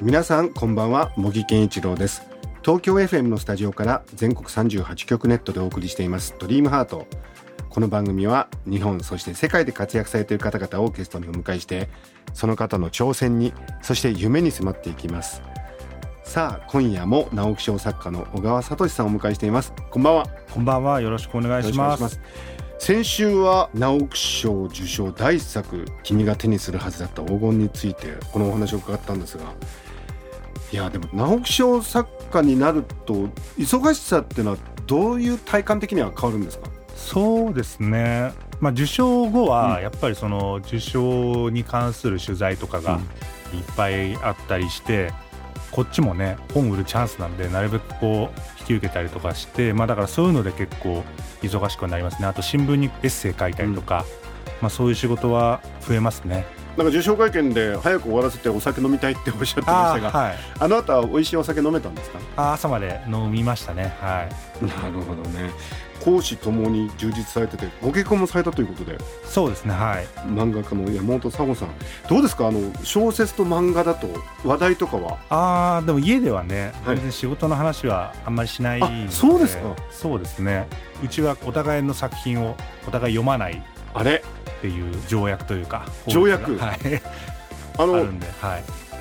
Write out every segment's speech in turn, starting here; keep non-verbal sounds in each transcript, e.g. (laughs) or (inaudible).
皆さんこんばんは。茂木健一郎です。東京 FM のスタジオから全国38局ネットでお送りしています。ドリームハート。この番組は日本そして世界で活躍されている方々をゲストにお迎えしてその方の挑戦にそして夢に迫っていきます。さあ今夜も直木賞作家の小川聡さんをお迎えしています。こんばんは。こんばんは。よろしくお願いします。先週は直木賞受賞第一作「君が手にするはずだった黄金」についてこのお話を伺ったんですがいやでも直木賞作家になると忙しさっていうのはどういう体感的には変わるんですか？そうですね。まあ受賞後うんはやっぱりその受賞に関する取材とかがいっぱいあったりして、こっちもね本売るチャンスなんでなるべくこう引き受けたりとかして、まあだからそういうので結構忙しくはなりますね。あと新聞にエッセイ書いたりとか、まあそういう仕事は増えますね。なんか受賞会見で早く終わらせてお酒飲みたいっておっしゃってましたがあ,、はい。の後は美味しいお酒飲めたんですか？あ朝まで飲みましたね。はい。なるほどね。講師ともに充実されててご結婚もされたということで。そうですね。はい。漫画家の山本佐穂さん。どうですか？あの小説と漫画だと話題とかは？あーでも家ではね、はい。全然仕事の話はあんまりしないのあそうですか。そうですね。うちはお互いの作品をお互い読まない。っあれ？ていう条約というか条約？(laughs) はい。あのはい、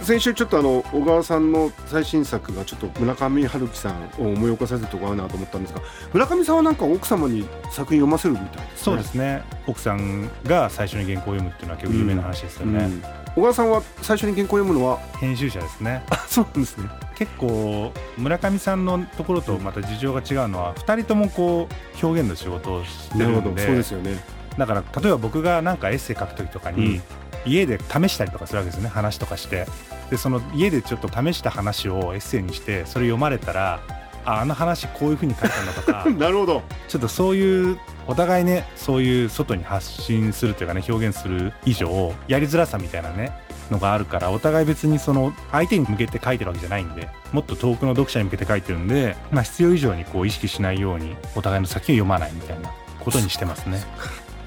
先週ちょっとあの小川さんの最新作がちょっと村上春樹さんを思い起こさせるところあるなと思ったんですが村上さんはなんか奥様に作品読ませるみたいですね。そうですね。奥さんが最初に原稿を読むっていうのは結構有名な話ですよね、うん。小川さんは最初に原稿を読むのは？編集者ですね。(laughs) あそうなんですね。結構村上さんのところとまた事情が違うのは2人ともこう表現の仕事をしてるんで。そうですよねだから例えば僕がなんかエッセイ書く時とかに、うん。家で試したりとかするわけですよね。話とかして。でその家でちょっと試した話をエッセイにしてそれ読まれたらああの話こういう風に書いたんだとか (laughs) なるほど。ちょっとそういうお互いねそういう外に発信するというかね表現する以上やりづらさみたいなねのがあるからお互い別にその相手に向けて書いてるわけじゃないんでもっと遠くの読者に向けて書いてるんで、まあ、必要以上にこう意識しないようにお互いの先を読まないみたいなことにしてますね。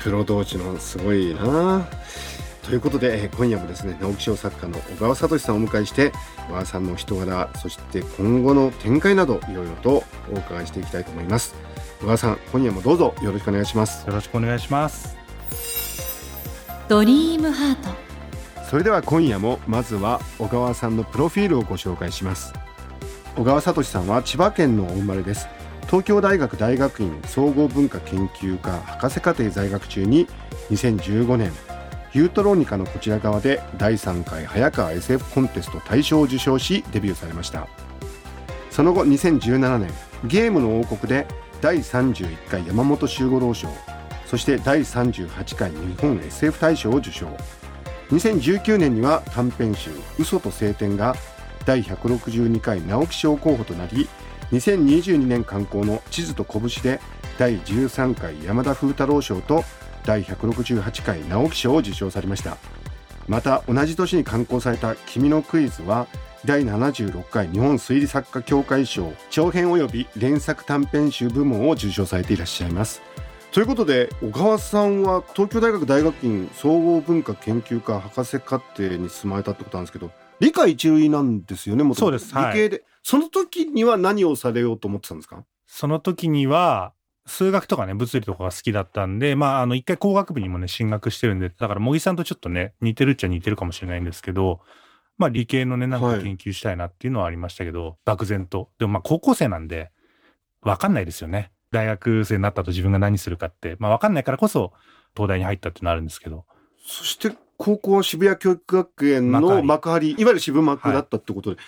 プロ同士のすごいな。ということでえー今夜もですね直木賞作家の小川聡さんをお迎えして小川さんの人柄そして今後の展開などいろいろとお伺いしていきたいと思います。小川さん今夜もどうぞよろしくお願いします。よろしくお願いします。ドリームハート。それでは今夜もまずは小川さんのプロフィールをご紹介します。小川聡さんは千葉県のお生まれです東京大学大学院総合文化研究科博士課程在学中に2015年ユートロニカのこちら側で第3回早川 SF コンテスト大賞を受賞しデビューされました。その後2017年ゲームの王国で第31回山本周五郎賞そして第38回日本 SF 大賞を受賞。2019年には短編集「嘘と晴天」が第162回直木賞候補となり2022年刊行の「地図と拳」で第13回山田風太郎賞と第168回直木賞を受賞されました。また同じ年に刊行された「君のクイズ」は第76回日本推理作家協会賞長編及び連作短編集部門を受賞されていらっしゃいます。ということで小川さんは東京大学大学院総合文化研究科博士課程に進まれたってことなんですけど理科一類なんですよねもそうですはい。理系で、その時には何をされようと思ってたんですか？その時には数学とかね物理とかが好きだったんでまああの一回工学部にもね進学してるんでだから茂木さんとちょっとね似てるっちゃ似てるかもしれないんですけどまあ理系のねなんはい。か研究したいなっていうのはありましたけど、漠然と。でもまあ高校生なんで分かんないですよね。大学生になったと自分が何するかって。まあ分かんないからこそ東大に入ったっていうのはあるんですけど。そして高校は渋谷教育学園の幕幕張いわゆる渋幕だったってことで、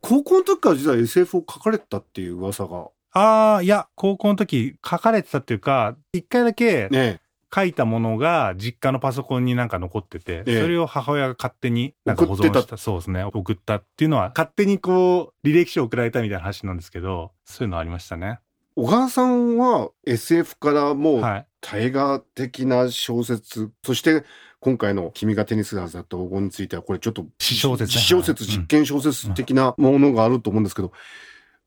高校の時から実は SF を書かれてたっていう噂がああいや高校の時書かれてたっていうか一回だけね書いたものが実家のパソコンになんか残ってて、ええそれを母親が勝手になんか保存送ってした。そうですね。送ったっていうのは、勝手にこう、履歴書送られたみたいな話なんですけど、そういうのありましたね。小川さんは SF からもうはい。大河的な小説、そして今回の君がテニスがざった黄金についてはこれちょっと詩小説ね詩小説、はい実験小説的なものがあると思うんですけど、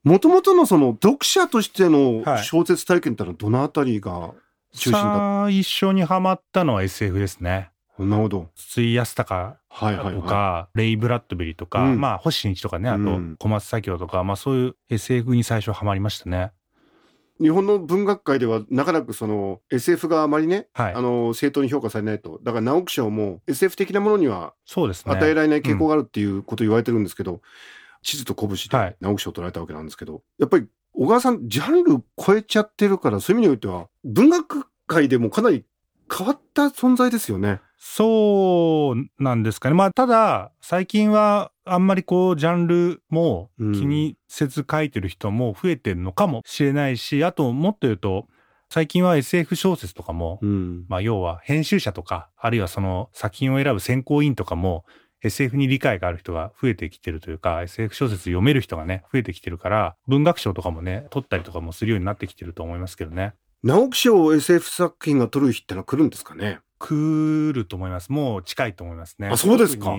もともとのその読者としてのはい小説体験ってのはどのあたりが中心だ最初にハマったのは SF ですね。なるほど。筒井康隆はいはいとか、はレイ・ブラッドベリーとか、うんまあ星新一とかねあとうん小松左京とか、まあそういう SF に最初ハマりましたねい。日本の文学界ではなかなかその SF があまりね、はいあの正当に評価されないと。だから直木賞も SF 的なものにはそうですね与えられない傾向があるっていうことを言われてるんですけど、地図と拳はいで直木賞を取られたわけなんですけど、やっぱり小川さんジャンル超えちゃってるからそういう意味においては文学界でもかなり変わった存在ですよね。そうなんですかねまあただ最近はあんまりこうジャンルもうん。気にせず書いてる人も増えてるのかもしれないし、あともっと言うと最近は SF 小説とかも、うん。まあ要は編集者とかあるいはその作品を選ぶ選考委員とかも SF に理解がある人が増えてきてるというか SF 小説読める人がね増えてきてるから文学賞とかもね取ったりとかもするようになってきてると思いますけどね。直木賞を SF 作品が取る日ってのは来るんですかね？来ると思います。もう近いと思いますね。あそうですか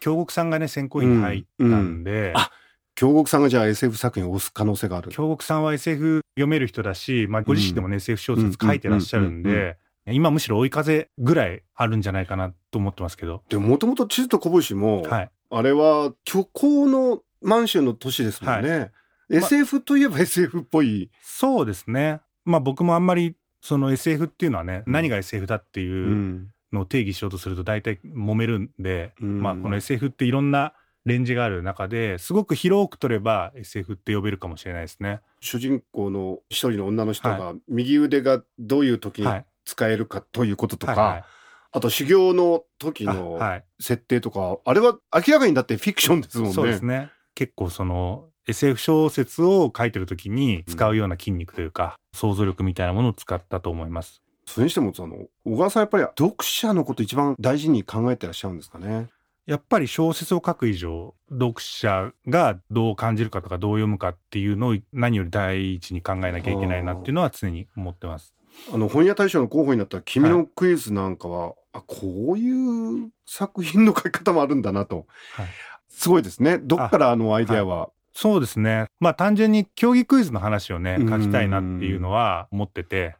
京極さんがね選考委員に入ったんで、あ京極さんがじゃあ SF 作品を押す可能性がある。京極さんは SF 読める人だし、まあ、ご自身でもね、SF 小説書いてらっしゃるんうんうんうんうんで今むしろ追い風ぐらいあるんじゃないかなと思ってますけど。でももともと地図と拳も、はい。あれは虚構の満州の都市ですもんね。SF といえば SF っぽい。そうですね。まあ僕もあんまりその SF っていうのはね、うん。何が SF だっていうのを定義しようとすると大体揉めるんで、うんまあこの SF っていろんなレンジがある中ですごく広く取れば SF って呼べるかもしれないですね。主人公の一人の女の人はが右腕がどういう時にはい。使えるかということとか、はいはいあと修行の時あのはい。設定とか、あれは明らかにだってフィクションですもんね。そうですね。結構その SF 小説を書いてる時に使うような筋肉というか、想像力みたいなものを使ったと思います。それにしてもその小川さんやっぱり読者のこと一番大事に考えてらっしゃるんですかね？やっぱり小説を書く以上読者がどう感じるかとかどう読むかっていうのを何より第一に考えなきゃいけないなっていうのは常に思ってます。あの本屋大賞の候補になった君のクイズなんかは、あこういう作品の書き方もあるんだなと、はい。すごいですね。どっからあのアイデアは、そうですね。まあ単純に競技クイズの話をねうん。書きたいなっていうのは思ってて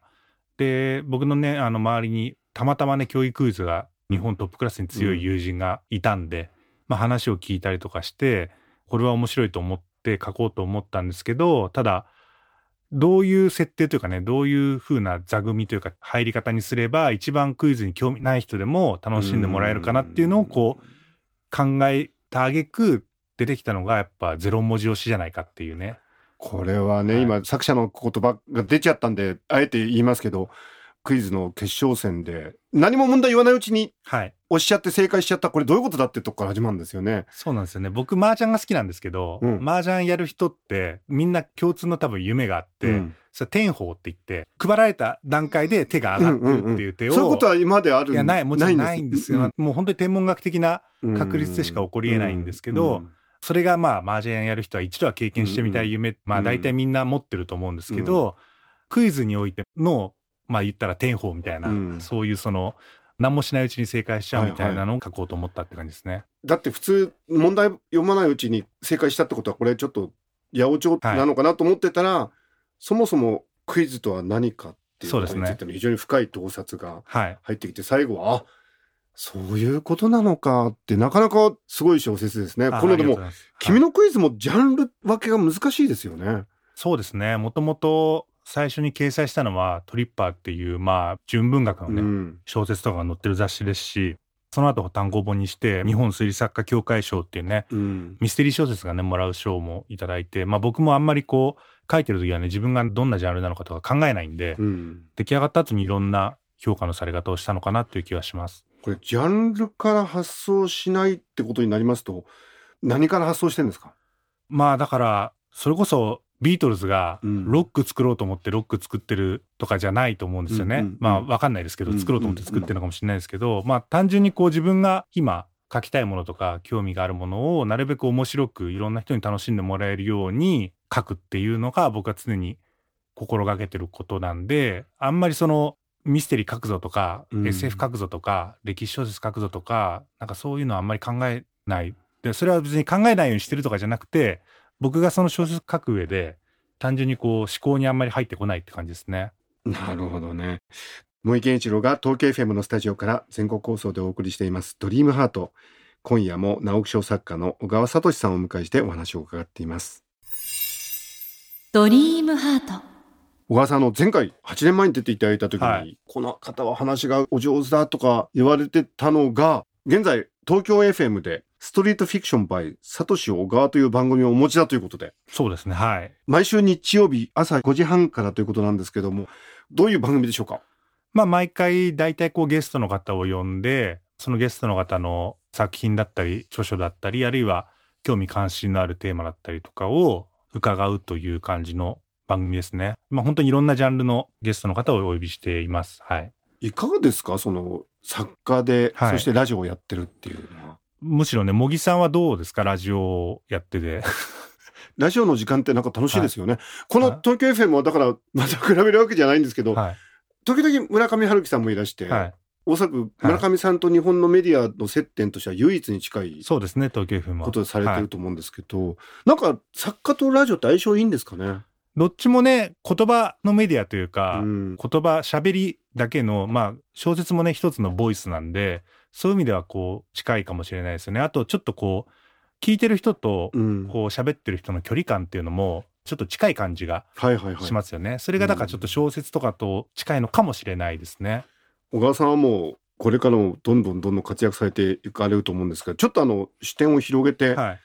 で僕のねあの周りにたまたまね競技クイズが日本トップクラスに強い友人がいたんで、まあ、話を聞いたりとかしてこれは面白いと思って書こうと思ったんですけどただどういう設定というかねどういう風な座組というか入り方にすれば一番クイズに興味ない人でも楽しんでもらえるかなっていうのをこう考えた挙句出てきたのがやっぱゼロ文字押しじゃないかっていうね。これはね、はい。今作者の言葉が出ちゃったんであえて言いますけどクイズの決勝戦で何も問題言わないうちにはい。押しちゃって正解しちゃった。これどういうことだってとこから始まるんですよね。そうなんですよね。僕、麻雀が好きなんですけど、うん。麻雀やる人ってみんな共通の多分夢があって、うん。それ天宝って言って、配られた段階で手が上がってるっていう手を、そういうことは今まであるいや、ない、もちろんないんですよ。もう本当に天文学的なうん確率でしか起こり得ないんですけどうんそれがまあ、麻雀やる人は一度は経験してみたい夢、まあ大体みんな持ってると思うんですけど、クイズにおいての、まあ言ったら天宝みたいな、うん。そういうその、何もしないうちに正解しちゃうみたいなのを書こうと思ったって感じですね。だって普通問題読まないうちに正解したってことはこれちょっと八百長なのかなと思ってたら、そもそもクイズとは何かっていうことについての非常に深い洞察がはい。入ってきて最後はあそういうことなのかってなかなかすごい小説ですね。あこのでも君のクイズもジャンル分けが難しいですよね。そうですね。もともと最初に掲載したのはトリッパーっていう、まあ、純文学のね、うん小説とかが載ってる雑誌ですし、その後単行本にして、日本推理作家協会賞っていうね、うんミステリー小説がね、もらう賞もいただいて、まあ僕もあんまりこう、書いてる時はね、自分がどんなジャンルなのかとか考えないんで、うん出来上がった後にいろんな評価のされ方をしたのかなっていう気はします。これジャンルから発想しないってことになりますと何から発想してんですか？まあだから、それこそビートルズがうん。ロック作ろうと思ってロック作ってるとかじゃないと思うんですよね。うんうんうんまあわかんないですけどうん。作ろうと思って作ってるのかもしれないですけど、まあ単純にこう自分が今書きたいものとか興味があるものをなるべく面白くいろんな人に楽しんでもらえるように書くっていうのが僕は常に心がけてることなんであんまりそのミステリー書くぞとか、うん SF 書くぞとか歴史小説書くぞとかなんかそういうのはあんまり考えないでそれは別に考えないようにしてるとかじゃなくて僕がその小説書く上で単純にこう思考にあんまり入ってこないって感じですね。なるほどね。森健一郎が東京 FM のスタジオから全国放送でお送りしていますドリームハート。今夜も直木賞作家の小川聡さんをお迎えしてお話を伺っています。ドリームハート小川さんあの前回8年前に出ていただいた時に、はい。この方は話がお上手だとか言われてたのが現在東京 FM でストリートフィクション by サトシ小川という番組をお持ちだということで。そうですねはい。毎週日曜日朝5時半からということなんですけどもどういう番組でしょうか？まあ毎回大体こうゲストの方を呼んでそのゲストの方の作品だったり著書だったりあるいは興味関心のあるテーマだったりとかを伺うという感じの番組ですね。まあ本当にいろんなジャンルのゲストの方をお呼びしています。はい。いかがですか？その作家で、はいそしてラジオをやってるっていうのはむしろね、茂木さんはどうですか？ラジオをやってて。(laughs) ラジオの時間ってなんか楽しいですよね、このはい東京 FM はだからまた比べるわけじゃないんですけど、はい。時々村上春樹さんもいらして、はい。おそらく村上さんと日本のメディアの接点としては唯一に近いそうですね、東京 FM は。ことされてはいると思うんですけど、なんか作家とラジオって相性いいんですかね、どっちもね、言葉のメディアというか、うん言葉、喋りだけの、まあ、小説もね、一つのボイスなんで、そういう意味ではこう、近いかもしれないですよね。あと、ちょっとこう、聞いてる人と、うんこう、喋ってる人の距離感っていうのも、ちょっと近い感じがはいはいはいしますよね。それがだからちょっと小説とかと近いのかもしれないですね。小川さんはもうこれからもどんどんどんどん活躍されていかれると思うんですがちょっとあの視点を広げて、はい。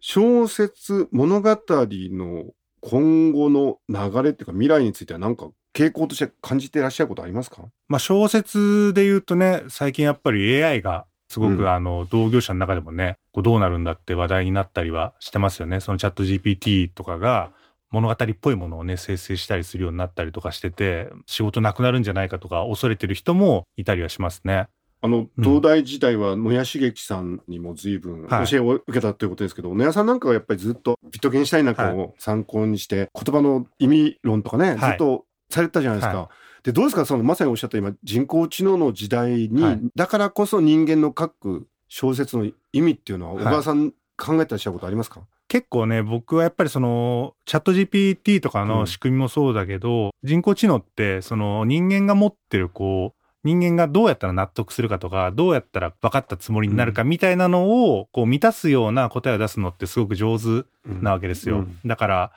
小説物語の今後の流れっていうか未来については何か傾向として感じていらっしゃることありますか？まあ、小説で言うとね、最近やっぱり AI がすごく、うんあの、同業者の中でもね、こうどうなるんだって話題になったりはしてますよね。そのチャット GPT とかが物語っぽいものをね、生成したりするようになったりとかしてて、仕事なくなるんじゃないかとか恐れてる人もいたりはしますね。あのうん。東大時代は野谷茂樹さんにも随分はい。教えを受けたということですけど、野谷さんなんかはやっぱりずっとビットゲンシュタインなんかを参考にして、言葉の意味論とかね、はい。ずっとされてたじゃないですか。はでどうですか？そのまさにおっしゃった今人工知能の時代に、はい。だからこそ人間の書く小説の意味っていうのははい。小川さん考えてらっしゃることありますか、結構ね、僕はやっぱりその、チャット GPT とかうんの仕組みもそうだけど、人工知能って、その人間が持ってるこう、人間がどうやったら納得するかとか、どうやったら分かったつもりになるかみたいなのを、こう満たすような答えを出すのってすごく上手なわけですよ。うんだから、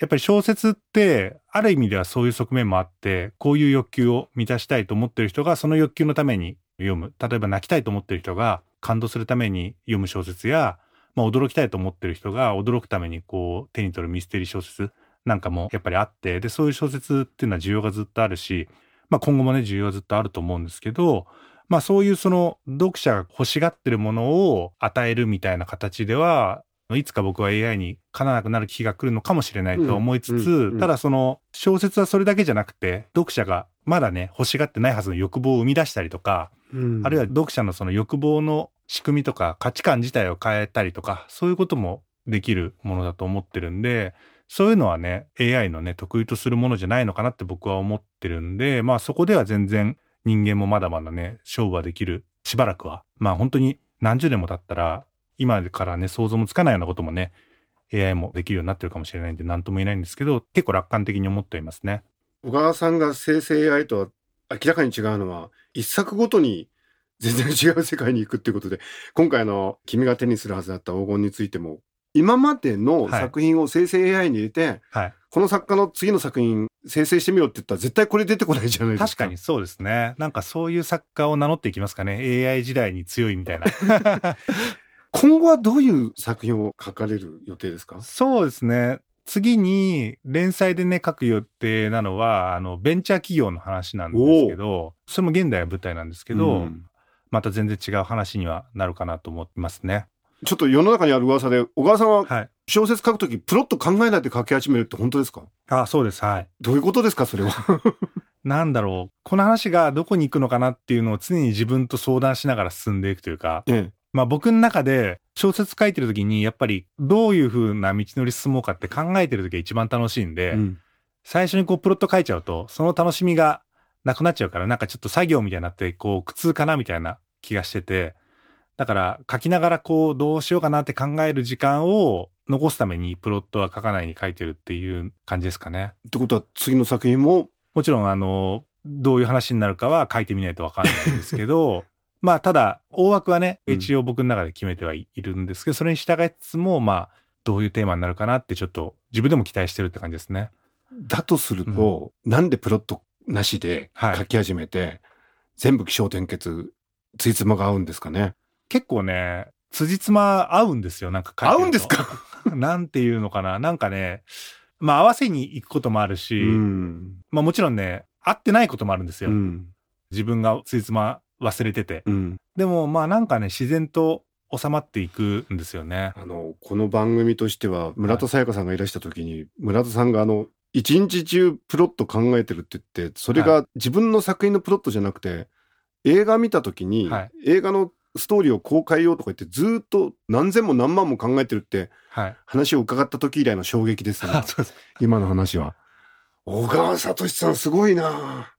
やっぱり小説って、ある意味ではそういう側面もあって、こういう欲求を満たしたいと思ってる人が、その欲求のために読む。例えば泣きたいと思ってる人が、感動するために読む小説や、まあ、驚きたいと思ってる人が、驚くためにこう、手に取るミステリー小説なんかもやっぱりあって、で、そういう小説っていうのは需要がずっとあるし、まあ、今後もね、需要はずっとあると思うんですけど、まあそういうその読者が欲しがってるものを与えるみたいな形では、いつか僕は AI にかなわなくなる日が来るのかもしれないと思いつつ、うんうんうん。ただその小説はそれだけじゃなくて、読者がまだね、欲しがってないはずの欲望を生み出したりとか、うん。あるいは読者のその欲望の仕組みとか価値観自体を変えたりとか、そういうこともできるものだと思ってるんで、そういうのはね、AI のね、得意とするものじゃないのかなって僕は思ってるんで、まあそこでは全然人間もまだまだね、勝負はできる、しばらくは。まあ本当に何十年も経ったら、今からね、想像もつかないようなこともね、AI もできるようになってるかもしれないんで、何とも言えないんですけど、結構楽観的に思っていますね。小川さんが生成 AI とは明らかに違うのは一作ごとに全然違う世界に行くっていうことで今回の君が手にするはずだった黄金についても今までのはい作品を生成 AI に入れて、はい。この作家の次の作品生成してみようって言ったら絶対これ出てこないじゃないですか。確かにそうですね。なんかそういう作家を名乗っていきますかね。AI 時代に強いみたいな。(laughs) (laughs) 今後はどういう作品を書かれる予定ですか？そうですね。次に連載でね書く予定なのはあのベンチャー企業の話なんですけどそれも現代は舞台なんですけど、うんまた全然違う話にはなるかなと思いますね。ちょっと世の中にある噂で小川さんははい。小説書くときプロット考えないで書き始めるって本当ですか？あ、そうです。はい。どういうことですかそれは？(laughs) なんだろう。この話がどこに行くのかなっていうのを常に自分と相談しながら進んでいくというか、ええまあ僕の中で小説書いてる時にやっぱりどういう風な道のり進もうかって考えてる時が一番楽しいんで、うん最初にこうプロット書いちゃうと、その楽しみがなくなっちゃうから、なんかちょっと作業みたいになって、こう苦痛かなみたいな気がしてて、だから書きながらこうどうしようかなって考える時間を残すためにプロットは書かないに書いてるっていう感じですかね。ってことは次の作品ももちろんあの、どういう話になるかは書いてみないとわかんないんですけど、(laughs) まあただ大枠はね、うん一応僕の中で決めてはいるんですけど、それに従いつつも、まあどういうテーマになるかなってちょっと自分でも期待してるって感じですね。だとすると、なんでプロットなしではい書き始めて、全部気象転結ついつまが合うんですかね結構ね、辻褄合うんですよ、なんか合うんですか？(laughs) なんていうのかな、なんかね、まあ合わせに行くこともあるし、うん。まあもちろんね、合ってないこともあるんですよ。うん。自分が辻褄忘れてて。うん。でもまあなんかね、自然と収まっていくんですよね。あのこの番組としては村田沙耶香さんがいらした時に、村田さんがあの一日中プロット考えてるって言ってそれが自分の作品のプロットじゃなくて映画見た時に、はい。映画のストーリーをこう変えようとか言ってずーっと何千も何万も考えてるってはい。話を伺った時以来の衝撃ですねあ (laughs) そうです今の話は。小川聡さんすごいな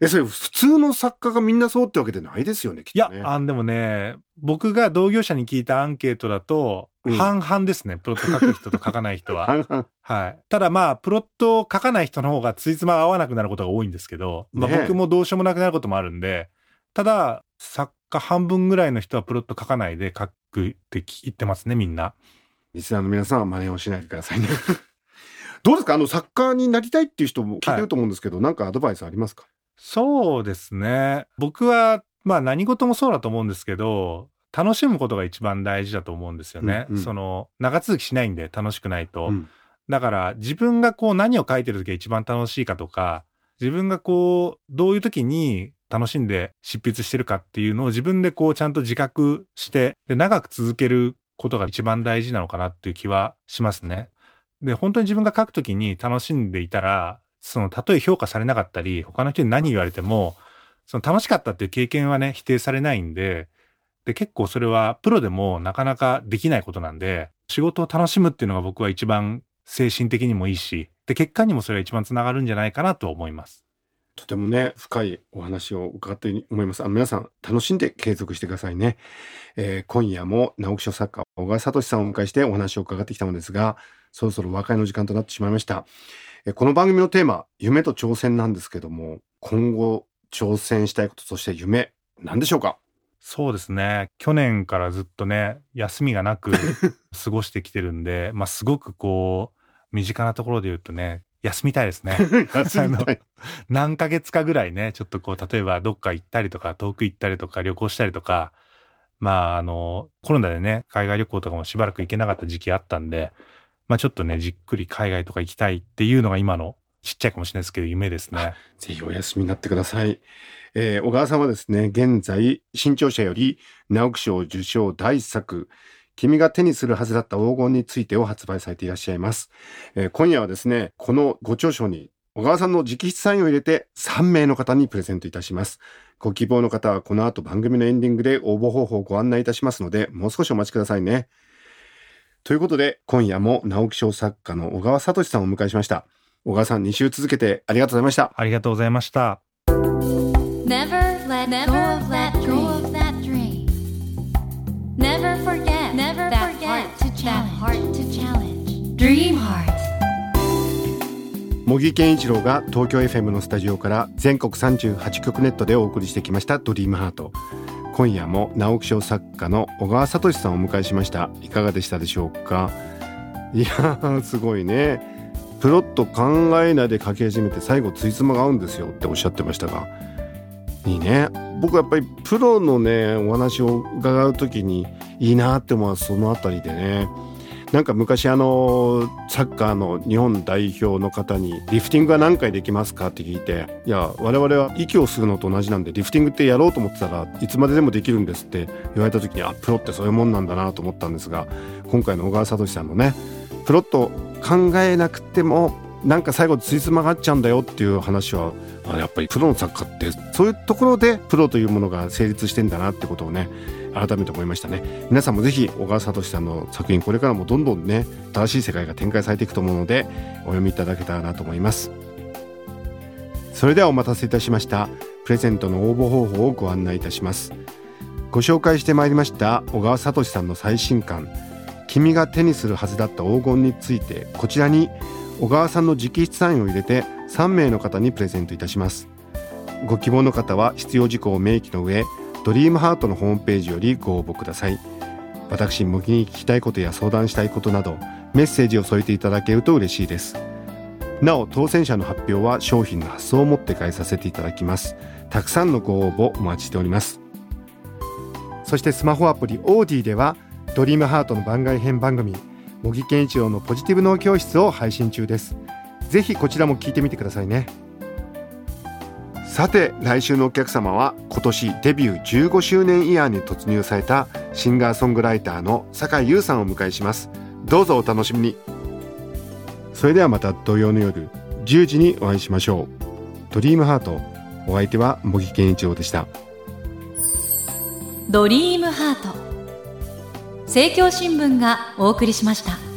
え、それ普通の作家がみんなそうってわけでないですよね、きっいやとね。、あでもね、僕が同業者に聞いたアンケートだと、うん半々ですね。プロット書く人と書かない人は。(laughs) 半々はい。ただまあ、プロットを書かない人の方がついつまが合わなくなることが多いんですけど、まあ僕もどうしようもなくなることもあるんで、ただ、作家半分ぐらいの人はプロット書かないで書くって言ってますね、みんな。リスナーの皆さんは真似をしないでくださいね。(laughs) どうですか？あの、作家になりたいっていう人も聞いてると思うんですけど、なんかアドバイスありますか？そうですね。僕は、まあ何事もそうだと思うんですけど、楽しむことが一番大事だと思うんですよね。うんうんその、長続きしないんで楽しくないと。うんだから自分がこう何を書いてる時が一番楽しいかとか、自分がこう、どういう時に楽しんで執筆してるかっていうのを自分でこうちゃんと自覚して、で、長く続けることが一番大事なのかなっていう気はしますね。で、本当に自分が書く時に楽しんでいたら、その、たとえ評価されなかったり、他の人に何言われても、その楽しかったっていう経験はね、否定されないんで、で、結構それはプロでもなかなかできないことなんで、仕事を楽しむっていうのが僕は一番精神的にもいいし、で、結果にもそれが一番つながるんじゃないかなと思います。とてもね、深いお話を伺って思います。あの皆さん、楽しんで継続してくださいね。えー今夜も直木賞作家、小川聡さんをお迎えしてお話を伺ってきたのですが、そろそろ和解の時間となってしまいました。えーこの番組のテーマ、夢と挑戦なんですけども、今後挑戦したいこと、そして夢、何でしょうか？そうですね。去年からずっとね、休みがなく過ごしてきてるんで、まあすごくこう、身近なところで言うとね、休みたいですね。(laughs) 休みたい何ヶ月かぐらいね、ちょっとこう、例えばどっか行ったりとか、遠く行ったりとか、旅行したりとか、まあ、あの、コロナでね、海外旅行とかもしばらく行けなかった時期あったんで、まあちょっとね、じっくり海外とか行きたいっていうのが今のちっちゃいかもしれないですけど、夢ですね。ぜひお休みになってください。えー小川さんはですね、現在、新潮社より直木賞受賞第一作、君が手にするはずだった黄金についてを発売されていらっしゃいます。えー今夜はですね、このご著書に小川さんの直筆サインを入れて3名の方にプレゼントいたします。ご希望の方はこの後番組のエンディングで応募方法をご案内いたしますので、もう少しお待ちくださいね。ということで、今夜も直木賞作家の小川聡さんをお迎えしました。小川さん2週続けてありがとうございました。ありがとうございました。茂木健一郎が東京 FM のスタジオから全国38局ネットでお送りしてきました「ドリームハート。今夜も直木賞作家の小川聡さんをお迎えしました。いかがでしたでしょうか？いやーすごいね。プロット考えないで書き始めて最後ついつまが合うんですよっておっしゃってましたが。いいね。僕はやっぱりプロのねお話を伺う時にいいなって思うそのあたりでね。なんか昔あのサッカーの日本代表の方にリフティングは何回できますかって聞いていや我々は息を吸うのと同じなんでリフティングってやろうと思ってたらいつまででもできるんですって言われた時にあプロってそういうもんなんだなと思ったんですが今回の小川聡さんのねプロット考えなくてもなんか最後ついつまがっちゃうんだよっていう話はやっぱりプロのサッカーってそういうところでプロというものが成立してんだなってことをね改めて思いましたね。皆さんもぜひ小川聡さんの作品これからもどんどんね新しい世界が展開されていくと思うのでお読みいただけたらなと思います。それではお待たせいたしました。プレゼントの応募方法をご案内いたします。ご紹介してまいりました小川聡さんの最新刊。君が手にするはずだった黄金についてこちらに小川さんの直筆サインを入れて3名の方にプレゼントいたします。ご希望の方は必要事項を明記の上ドリームハートのホームページよりご応募ください。私模擬に聞きたいことや相談したいことなどメッセージを添えていただけると嬉しいです。なお当選者の発表は商品の発送をもって返させていただきます。たくさんのご応募お待ちしております。そしてスマホアプリオーディではドリームハートの番外編番組茂木健一郎のポジティブ脳教室を配信中です。ぜひこちらも聞いてみてくださいね。さて来週のお客様は今年デビュー15周年イヤーに突入されたシンガーソングライターの酒井優さんをお迎えします。どうぞお楽しみに。それではまた土曜の夜10時にお会いしましょう。ドリームハートお相手は茂木健一郎でした。ドリームハート。政教新聞がお送りしました